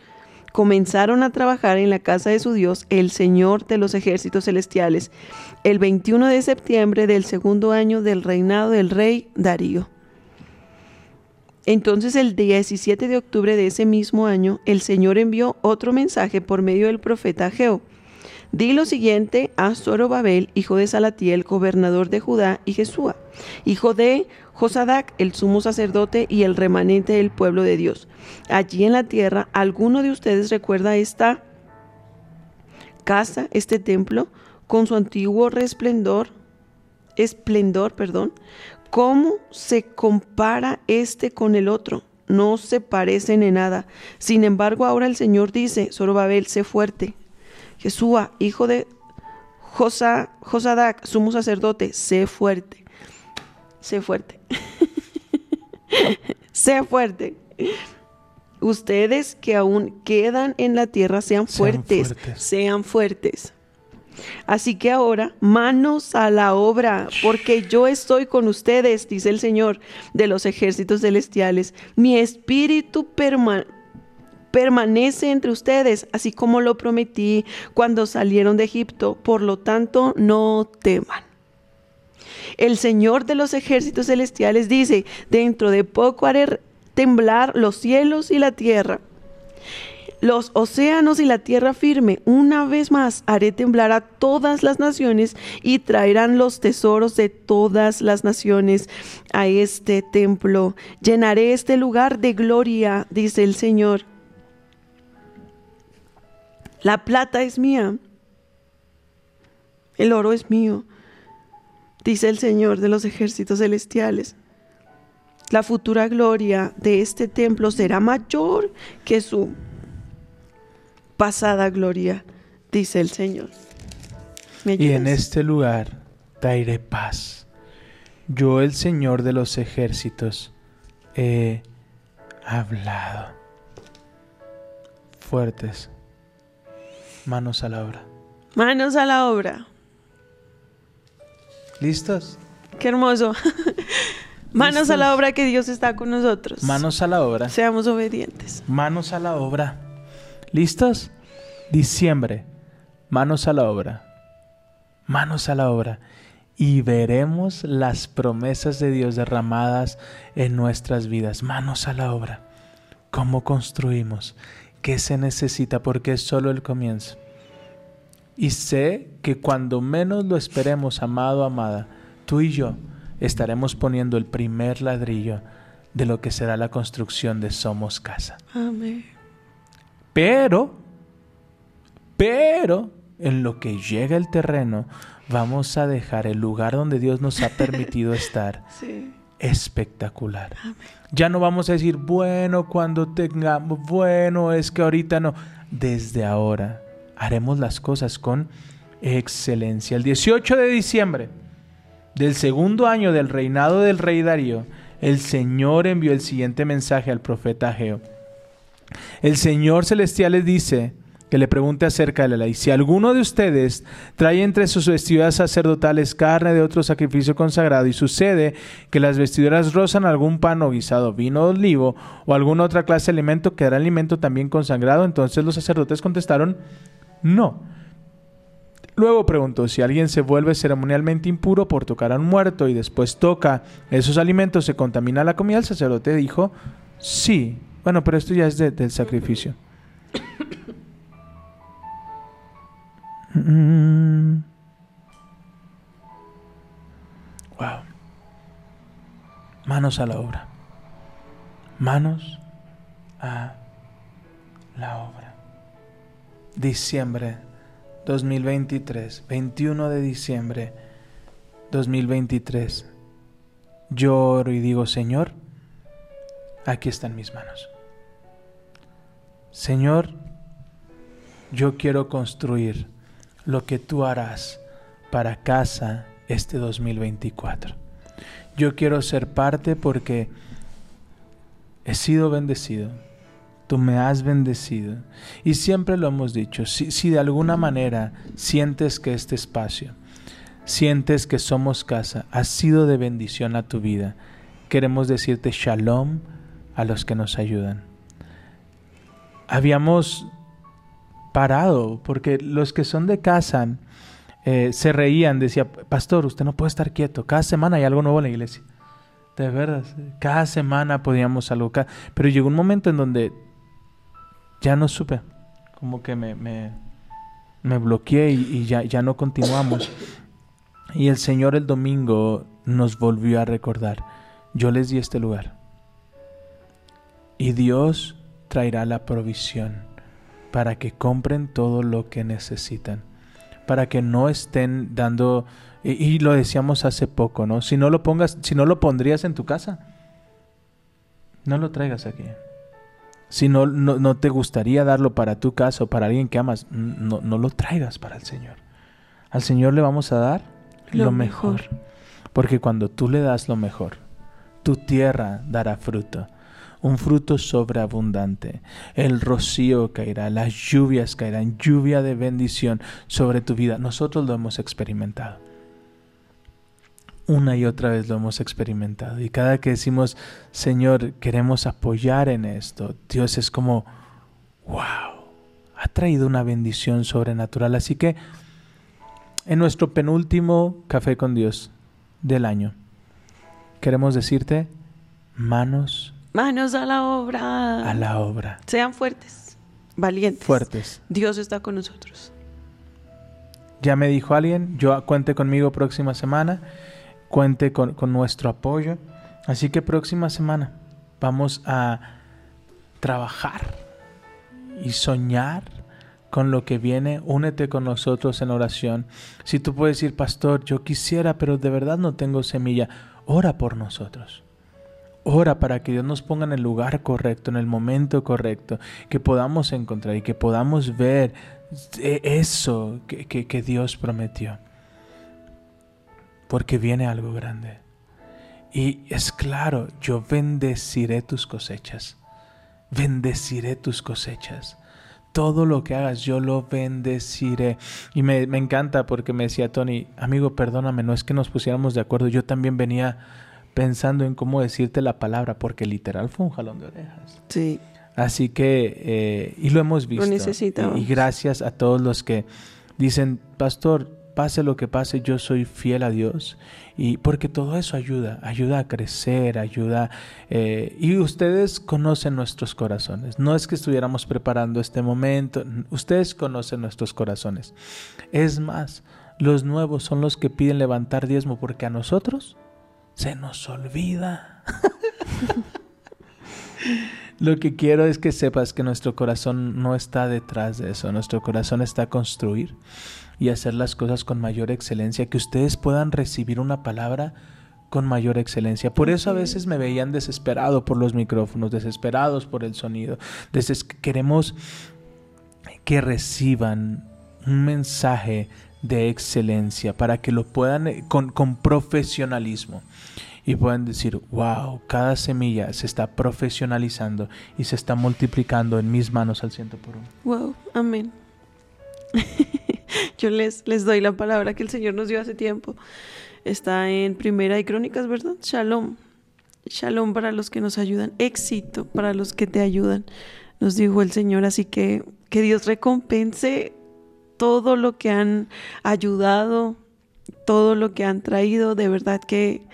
Comenzaron a trabajar en la casa de su Dios, el Señor de los ejércitos celestiales, el 21 de septiembre del segundo año del reinado del rey Darío. Entonces el 17 de octubre de ese mismo año, el Señor envió otro mensaje por medio del profeta Ageo. Di lo siguiente a Zorobabel, hijo de Salatiel, gobernador de Judá, y Jesúa, hijo de Josadac, el sumo sacerdote y el remanente del pueblo de Dios. Allí en la tierra, ¿alguno de ustedes recuerda esta casa, este templo, con su antiguo resplendor, esplendor, perdón? ¿Cómo se compara este con el otro? No se parecen en nada. Sin embargo, ahora el Señor dice, Zorobabel, sé fuerte. Jesúa, hijo de Josa, Josadac, sumo sacerdote, sé fuerte. Sé fuerte. sé fuerte. Ustedes que aún quedan en la tierra sean fuertes, Sean fuertes. sean fuertes. Así que ahora, manos a la obra, porque yo estoy con ustedes, dice el Señor de los ejércitos celestiales. Mi espíritu perma- permanece entre ustedes, así como lo prometí cuando salieron de Egipto. Por lo tanto, no teman. El Señor de los ejércitos celestiales dice, dentro de poco haré temblar los cielos y la tierra. Los océanos y la tierra firme, una vez más haré temblar a todas las naciones y traerán los tesoros de todas las naciones a este templo. Llenaré este lugar de gloria, dice el Señor. La plata es mía, el oro es mío, dice el Señor de los ejércitos celestiales. La futura gloria de este templo será mayor que su pasada gloria, dice el Señor. ¿Me Y en este lugar traeré paz. Yo, el Señor de los ejércitos, he hablado. Fuertes. Manos a la obra. Manos a la obra. ¿Listos? Qué hermoso. Manos a la obra que Dios está con nosotros. Manos a la obra. Seamos obedientes. Manos a la obra. ¿Listos? Diciembre. Manos a la obra. Manos a la obra. Y veremos las promesas de Dios derramadas en nuestras vidas. Manos a la obra. ¿Cómo construimos? ¿Qué se necesita? Porque es solo el comienzo. Y sé que cuando menos lo esperemos, amado, amada, tú y yo estaremos poniendo el primer ladrillo de lo que será la construcción de Somos Casa. Amén. Pero, pero, en lo que llega el terreno, vamos a dejar el lugar donde Dios nos ha permitido estar Sí. espectacular. Ya no vamos a decir, bueno, cuando tengamos, bueno, es que ahorita no. Desde ahora haremos las cosas con excelencia. El 18 de diciembre del segundo año del reinado del rey Darío, el Señor envió el siguiente mensaje al profeta Ageo. El Señor celestial les dice que le pregunte acerca de la ley. Si alguno de ustedes trae entre sus vestiduras sacerdotales carne de otro sacrificio consagrado y sucede que las vestiduras rozan algún pan o guisado, vino o olivo o alguna otra clase de alimento, quedará alimento también consagrado. Entonces los sacerdotes contestaron, no. Luego preguntó si alguien se vuelve ceremonialmente impuro por tocar a un muerto y después toca esos alimentos, se contamina la comida. El sacerdote dijo, sí. Bueno, pero esto ya es de- del sacrificio. Mm. Wow. Manos a la obra. Manos a la obra. Diciembre 2023, 21 de diciembre 2023. Yo oro y digo, Señor, aquí están mis manos. Señor, yo quiero construir lo que tú harás para casa este 2024. Yo quiero ser parte porque he sido bendecido. Tú me has bendecido. Y siempre lo hemos dicho, si, si de alguna manera sientes que este espacio, sientes que somos casa, ha sido de bendición a tu vida, queremos decirte shalom a los que nos ayudan. Habíamos parado porque los que son de casa eh, se reían, decía, pastor, usted no puede estar quieto, cada semana hay algo nuevo en la iglesia. De veras. Cada semana podíamos algo. Pero llegó un momento en donde ya no supe. Como que me, me, me bloqueé y, ya, ya no continuamos. Y el Señor el domingo nos volvió a recordar. Yo les di este lugar. Y Dios traerá la provisión para que compren todo lo que necesitan. Para que no estén dando y, y lo decíamos hace poco, ¿no? Si no lo pongas, si no lo pondrías en tu casa, no lo traigas aquí. Si no, no, no te gustaría darlo para tu casa o para alguien que amas, no, no lo traigas para el Señor. Al Señor le vamos a dar lo, Lo mejor. mejor. Porque cuando tú le das lo mejor, tu tierra dará fruto. Un fruto sobreabundante. El rocío caerá, las lluvias caerán, lluvia de bendición sobre tu vida. Nosotros lo hemos experimentado una y otra vez lo hemos experimentado. Y cada que decimos, Señor, queremos apoyar en esto, Dios es como, wow, ha traído una bendición sobrenatural. Así que en nuestro penúltimo café con Dios del año, queremos decirte, manos Manos a la obra. a la obra, Sean fuertes, valientes. fuertes. Dios está con nosotros. Ya me dijo alguien, yo cuente conmigo próxima semana, cuente con, con nuestro apoyo. Así que próxima semana vamos a trabajar y soñar con lo que viene. Únete con nosotros en oración. Si tú puedes decir, pastor, yo quisiera, pero de verdad no tengo semilla, ora por nosotros. Ora para que Dios nos ponga en el lugar correcto, en el momento correcto, que podamos encontrar y que podamos ver eh, eso que- que Dios prometió. Porque viene algo grande. Y es claro, yo bendeciré tus cosechas. Bendeciré tus cosechas. Todo lo que hagas, yo lo bendeciré. Y me, me encanta porque me decía Tony, amigo, perdóname, no es que nos pusiéramos de acuerdo. Yo también venía pensando en cómo decirte la palabra, porque literal fue un jalón de orejas. Sí. Así que, eh, y lo hemos visto. necesitábamos. Y, y gracias a todos los que dicen, pastor, pase lo que pase, yo soy fiel a Dios. Y porque todo eso ayuda, ayuda a crecer, ayuda. eh, y ustedes conocen nuestros corazones. No es que estuviéramos preparando este momento, ustedes conocen nuestros corazones. Es más, los nuevos son los que piden levantar diezmo porque a nosotros se nos olvida. Lo que quiero es que sepas que nuestro corazón no está detrás de eso. Nuestro corazón está a construir y hacer las cosas con mayor excelencia, que ustedes puedan recibir una palabra con mayor excelencia. Por eso a veces me veían desesperado por los micrófonos, desesperados por el sonido. Deses- queremos que reciban un mensaje de excelencia para que lo puedan eh, con, con profesionalismo y puedan decir, wow, cada semilla se está profesionalizando y se está multiplicando en mis manos al ciento por uno. Wow, amén. Yo les, les doy la palabra que el Señor nos dio hace tiempo. Está en Primera y Crónicas, ¿verdad? Shalom. Shalom para los que nos ayudan. Éxito para los que te ayudan. Nos dijo el Señor. Así que que Dios recompense todo lo que han ayudado, todo lo que han traído. De verdad que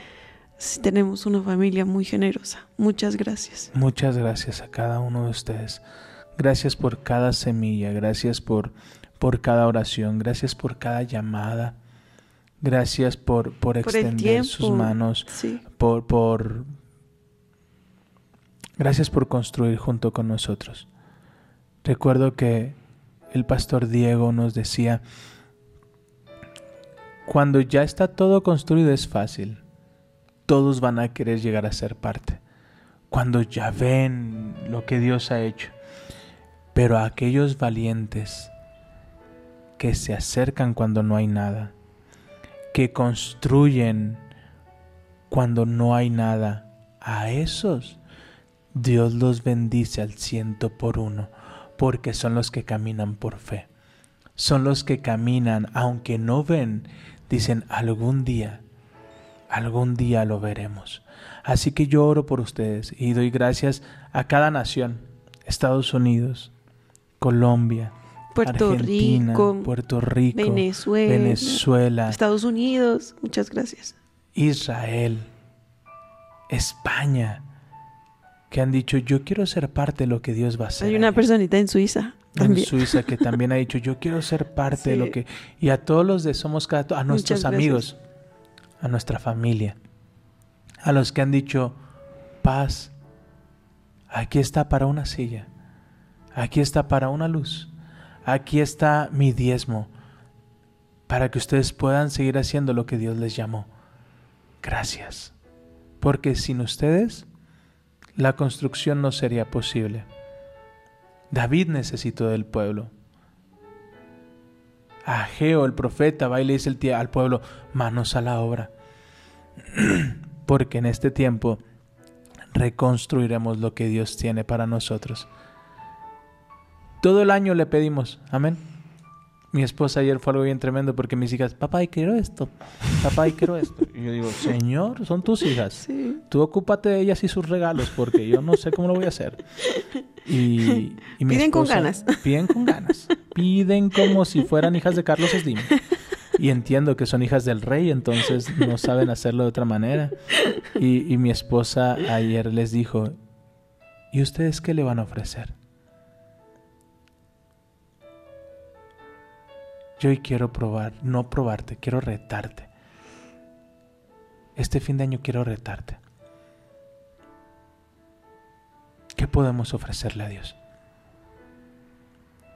tenemos una familia muy generosa. Muchas gracias. Muchas gracias a cada uno de ustedes. Gracias por cada semilla, gracias por, por cada oración, gracias por cada llamada. Gracias por, por extender sus manos, Sí. por, por... Gracias por construir junto con nosotros. Recuerdo que el pastor Diego nos decía, cuando ya está todo construido es fácil, todos van a querer llegar a ser parte, cuando ya ven lo que Dios ha hecho, pero a aquellos valientes que se acercan cuando no hay nada, que construyen cuando no hay nada, a esos Dios los bendice al ciento por uno, porque son los que caminan por fe. Son los que caminan, aunque no ven, dicen algún día, algún día lo veremos. Así que yo oro por ustedes y doy gracias a cada nación, Estados Unidos, Colombia, Puerto Argentina, Rico, Puerto Rico, Venezuela, Venezuela, Estados Unidos. Muchas gracias. Israel, España, que han dicho, yo quiero ser parte de lo que Dios va a hacer. Hay una allá". personita en Suiza en también. Suiza que también ha dicho, yo quiero ser parte de lo que... Y a todos los de Somos Cada... A nuestros amigos, a nuestra familia, a los que han dicho, paz, aquí está para una silla, aquí está para una luz, aquí está mi diezmo, para que ustedes puedan seguir haciendo lo que Dios les llamó. Gracias. Porque sin ustedes, la construcción no sería posible. David necesitó del pueblo. Ageo, el profeta, va y le dice al pueblo, manos a la obra. Porque en este tiempo reconstruiremos lo que Dios tiene para nosotros. Todo el año le pedimos, amén. Mi esposa ayer fue algo bien tremendo porque mis hijas, papá, y quiero esto, papá, y quiero esto. Y yo digo, Señor, son tus hijas. Sí. Tú ocúpate de ellas y sus regalos porque yo no sé cómo lo voy a hacer. Y, y mi Piden con ganas. Piden con ganas. Piden como si fueran hijas de Carlos Slim. Y entiendo que son hijas del rey, entonces no saben hacerlo de otra manera. Y, y mi esposa ayer les dijo, ¿y ustedes qué le van a ofrecer? Yo hoy quiero probar, no probarte, quiero retarte. Este fin de año quiero retarte. ¿Qué podemos ofrecerle a Dios?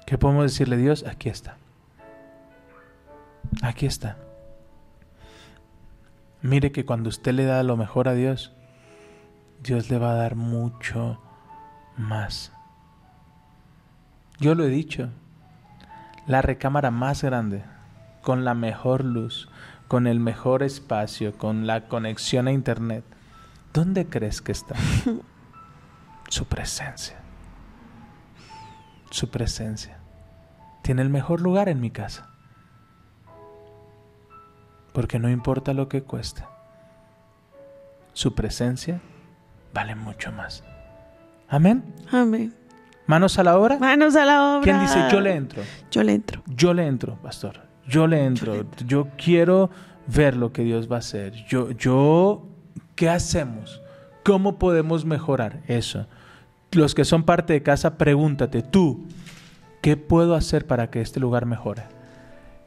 ¿Qué podemos decirle a Dios? Aquí está. Aquí está. Mire que cuando usted le da lo mejor a Dios, Dios le va a dar mucho más. Yo lo he dicho, la recámara más grande, con la mejor luz, con el mejor espacio, con la conexión a internet, ¿dónde crees que está? Su presencia. Su presencia. Tiene el mejor lugar en mi casa. Porque no importa lo que cueste. Su presencia vale mucho más. Amén. Amén. Manos a la obra. Manos a la obra. ¿Quién dice yo le entro? Yo le entro. Yo le entro, pastor. Yo le entro. Yo quiero ver lo que Dios va a hacer. Yo, yo, ¿qué hacemos? ¿Cómo podemos mejorar eso? Los que son parte de casa, pregúntate, tú, ¿qué puedo hacer para que este lugar mejore?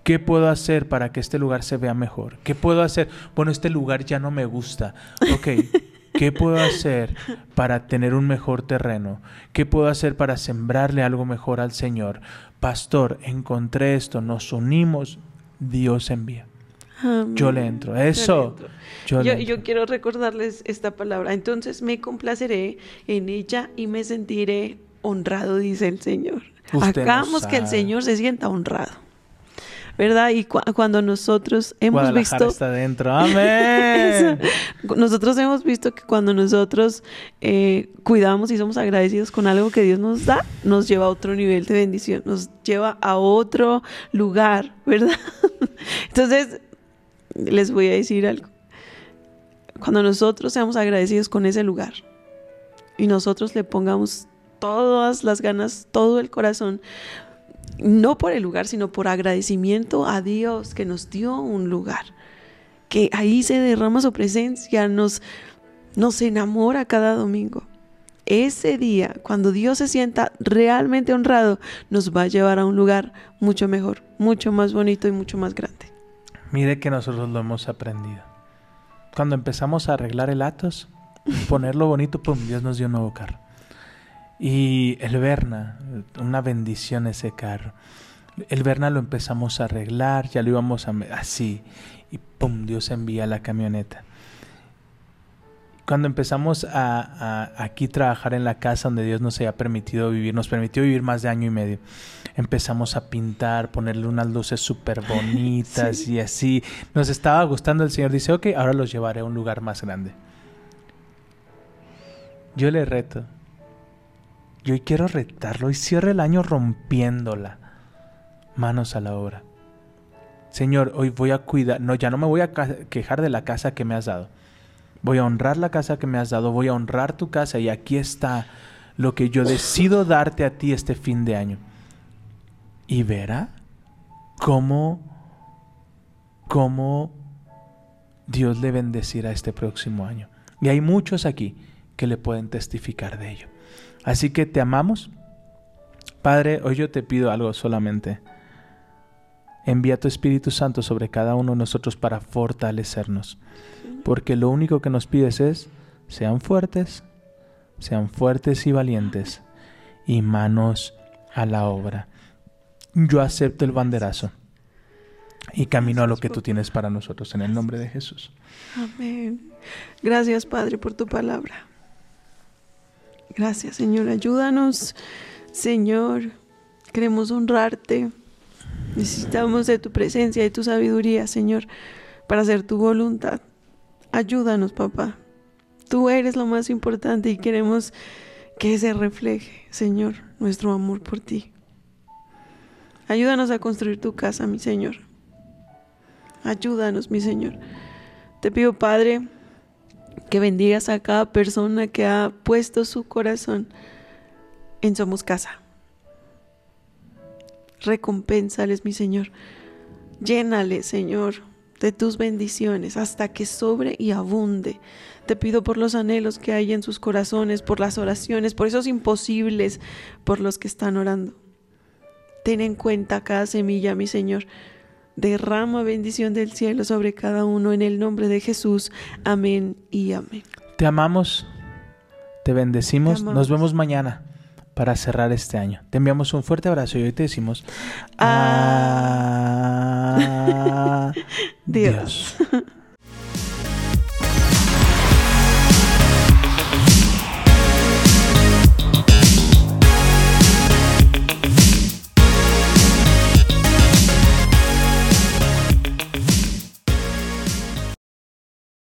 ¿Qué puedo hacer para que este lugar se vea mejor? ¿Qué puedo hacer? Bueno, este lugar ya no me gusta. Ok, ¿qué puedo hacer para tener un mejor terreno? ¿Qué puedo hacer para sembrarle algo mejor al Señor? Pastor, encontré esto, nos unimos, Dios envía. Amén. Yo le entro. Eso. entro. Yo, le Yo, entro. quiero recordarles esta palabra. Entonces me complaceré en ella y me sentiré honrado, dice el Señor. Usted Hagamos que el. Señor se sienta honrado. ¿Verdad? Y cu- cuando nosotros hemos Guadalajara visto... está dentro. Amén. Nosotros hemos visto que cuando nosotros eh, cuidamos y somos agradecidos con algo que Dios nos da, nos lleva a otro nivel de bendición, nos lleva a otro lugar, ¿verdad? Entonces, les voy a decir algo. Cuando nosotros seamos agradecidos con ese lugar y nosotros le pongamos todas las ganas, todo el corazón, no por el lugar, sino por agradecimiento a Dios que nos dio un lugar que ahí se derrama su presencia, nos, nos enamora cada domingo. Ese día, cuando Dios se sienta realmente honrado, nos va a llevar a un lugar mucho mejor, mucho más bonito y mucho más grande. Mire que nosotros lo hemos aprendido. Cuando empezamos a arreglar el Atos, ponerlo bonito, pum, Dios nos dio un nuevo carro. Y el Verna, una bendición ese carro. El Verna lo empezamos a arreglar, ya lo íbamos a así y pum, Dios envía la camioneta. Cuando empezamos a, a- aquí trabajar en la casa donde Dios nos había permitido vivir, nos permitió vivir más de año y medio, empezamos a pintar, ponerle unas luces súper bonitas Sí. y así. Nos estaba gustando el Señor. Dice, ok, ahora los llevaré a un lugar más grande. Yo le reto. Yo hoy quiero retarlo y cierre el año rompiéndola. Manos a la obra. Señor, hoy voy a cuidar, no, ya no me voy a quejar de la casa que me has dado. Voy a honrar la casa que me has dado, voy a honrar tu casa y aquí está lo que yo decido darte a ti este fin de año. Y verá cómo, cómo Dios le bendecirá este próximo año. Y hay muchos aquí que le pueden testificar de ello. Así que te amamos. Padre, hoy yo te pido algo solamente. Envía tu Espíritu Santo sobre cada uno de nosotros para fortalecernos. Porque lo único que nos pides es, sean fuertes, sean fuertes y valientes, y manos a la obra. Yo acepto el banderazo y camino a lo que tú tienes para nosotros en el nombre de Jesús. Amén. Gracias, Padre, por tu palabra. Gracias, Señor. Ayúdanos, Señor. Queremos honrarte. Necesitamos de tu presencia y tu sabiduría, Señor, para hacer tu voluntad. Ayúdanos, papá. Tú eres lo más importante y queremos que se refleje, Señor, nuestro amor por ti. Ayúdanos a construir tu casa, mi Señor. Ayúdanos, mi Señor. Te pido, Padre, que bendigas a cada persona que ha puesto su corazón en Somos Casa. Recompénsales, mi Señor. Llénales, Señor, de tus bendiciones hasta que sobre y abunde. Te pido por los anhelos que hay en sus corazones, por las oraciones, por esos imposibles por los que están orando. Ten en cuenta cada semilla, mi Señor. Derrama bendición del cielo sobre cada uno en el nombre de Jesús. Amén y amén. Te amamos, te bendecimos, Te amamos. nos vemos mañana para cerrar este año. Te enviamos un fuerte abrazo y hoy te decimos Ah. Dios.